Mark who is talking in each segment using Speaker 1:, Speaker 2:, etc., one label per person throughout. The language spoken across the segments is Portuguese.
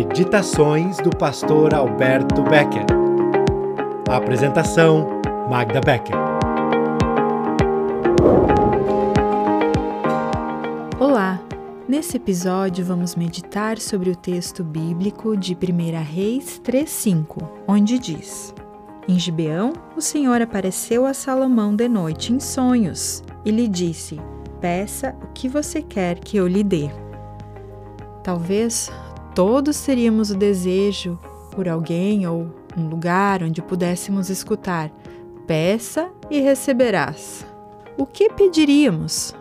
Speaker 1: Meditações do pastor Alberto Becker. Apresentação Magda Becker.
Speaker 2: Olá! Nesse episódio vamos meditar sobre o texto bíblico de 1 Reis 3:5, onde diz: Em Gibeão, o Senhor apareceu a Salomão de noite em sonhos e lhe disse: Peça o que você quer que eu lhe dê. Talvez todos teríamos o desejo por alguém ou um lugar onde pudéssemos escutar: peça e receberás. O que pediríamos?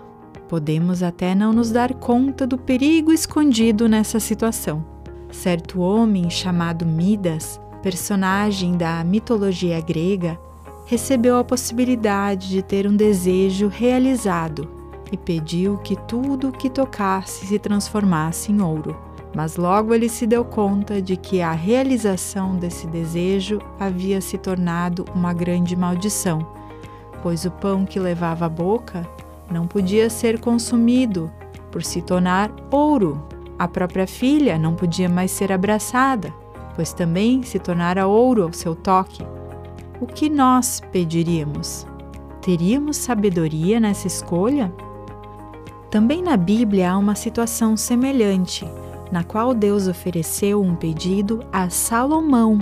Speaker 2: Podemos até não nos dar conta do perigo escondido nessa situação. Certo homem chamado Midas, personagem da mitologia grega, recebeu a possibilidade de ter um desejo realizado e pediu que tudo o que tocasse se transformasse em ouro. Mas logo ele se deu conta de que a realização desse desejo havia se tornado uma grande maldição, pois o pão que levava à boca não podia ser consumido por se tornar ouro. A própria filha não podia mais ser abraçada, pois também se tornara ouro ao seu toque. O que nós pediríamos? Teríamos sabedoria nessa escolha? Também na Bíblia há uma situação semelhante na qual Deus ofereceu um pedido a Salomão.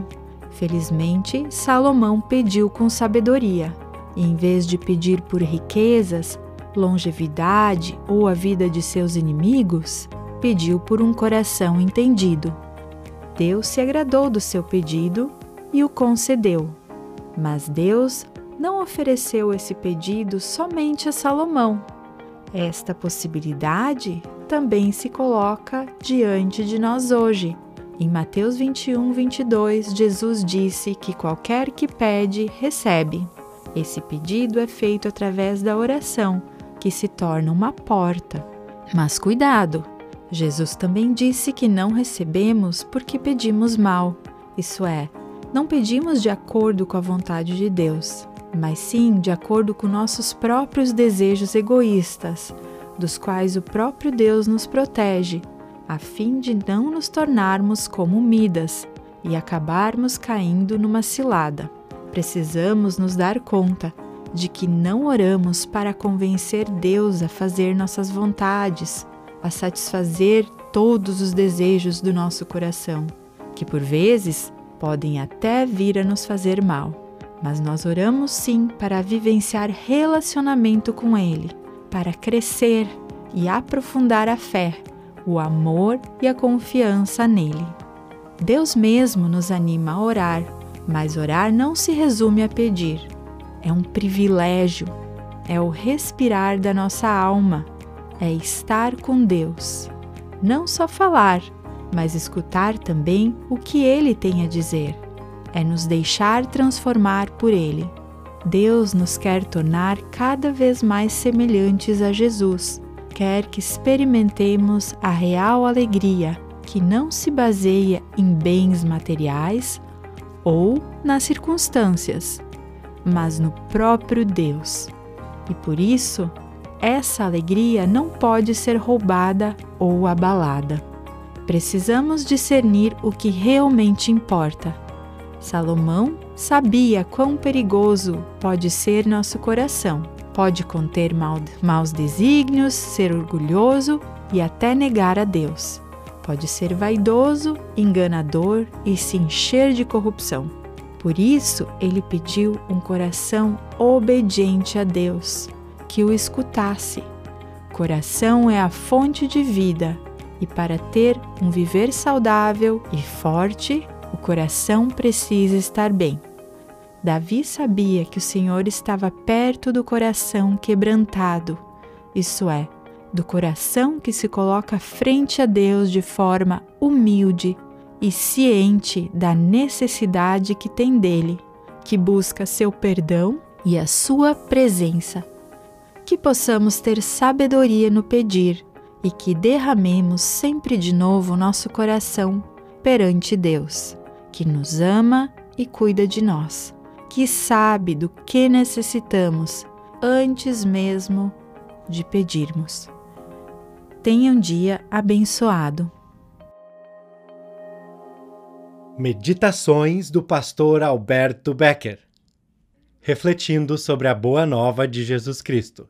Speaker 2: Felizmente, Salomão pediu com sabedoria. Em vez de pedir por riquezas, longevidade ou a vida de seus inimigos, pediu por um coração entendido. Deus se agradou do seu pedido e o concedeu. Mas Deus não ofereceu esse pedido somente a Salomão. Esta possibilidade também se coloca diante de nós hoje. Em Mateus 21, 22, Jesus disse que qualquer que pede, recebe. Esse pedido é feito através da oração, que se torna uma porta. Mas cuidado! Jesus também disse que não recebemos porque pedimos mal, isso é, não pedimos de acordo com a vontade de Deus, mas sim de acordo com nossos próprios desejos egoístas, dos quais o próprio Deus nos protege, a fim de não nos tornarmos como Midas e acabarmos caindo numa cilada. Precisamos nos dar conta de que não oramos para convencer Deus a fazer nossas vontades, a satisfazer todos os desejos do nosso coração, que por vezes podem até vir a nos fazer mal. Mas nós oramos sim para vivenciar relacionamento com Ele para crescer e aprofundar a fé, o amor e a confiança nele. Deus mesmo nos anima a orar, mas orar não se resume a pedir. É um privilégio, é o respirar da nossa alma, é estar com Deus. Não só falar, mas escutar também o que Ele tem a dizer. É nos deixar transformar por Ele. Deus nos quer tornar cada vez mais semelhantes a Jesus. Quer que experimentemos a real alegria que não se baseia em bens materiais ou nas circunstâncias, mas no próprio Deus. E por isso, essa alegria não pode ser roubada ou abalada. Precisamos discernir o que realmente importa. Salomão sabia quão perigoso pode ser nosso coração. Pode conter mal, maus desígnios, ser orgulhoso e até negar a Deus. Pode ser vaidoso, enganador e se encher de corrupção. Por isso, ele pediu um coração obediente a Deus, que o escutasse. Coração é a fonte de vida, e para ter um viver saudável e forte, o coração precisa estar bem. Davi sabia que o Senhor estava perto do coração quebrantado, isso é, do coração que se coloca frente a Deus de forma humilde e ciente da necessidade que tem dele, que busca seu perdão e a sua presença. Que possamos ter sabedoria no pedir e que derramemos sempre de novo nosso coração perante Deus, que nos ama e cuida de nós que sabe do que necessitamos antes mesmo de pedirmos. Tenha um dia abençoado.
Speaker 1: Meditações do pastor Alberto Becker, refletindo sobre a boa nova de Jesus Cristo.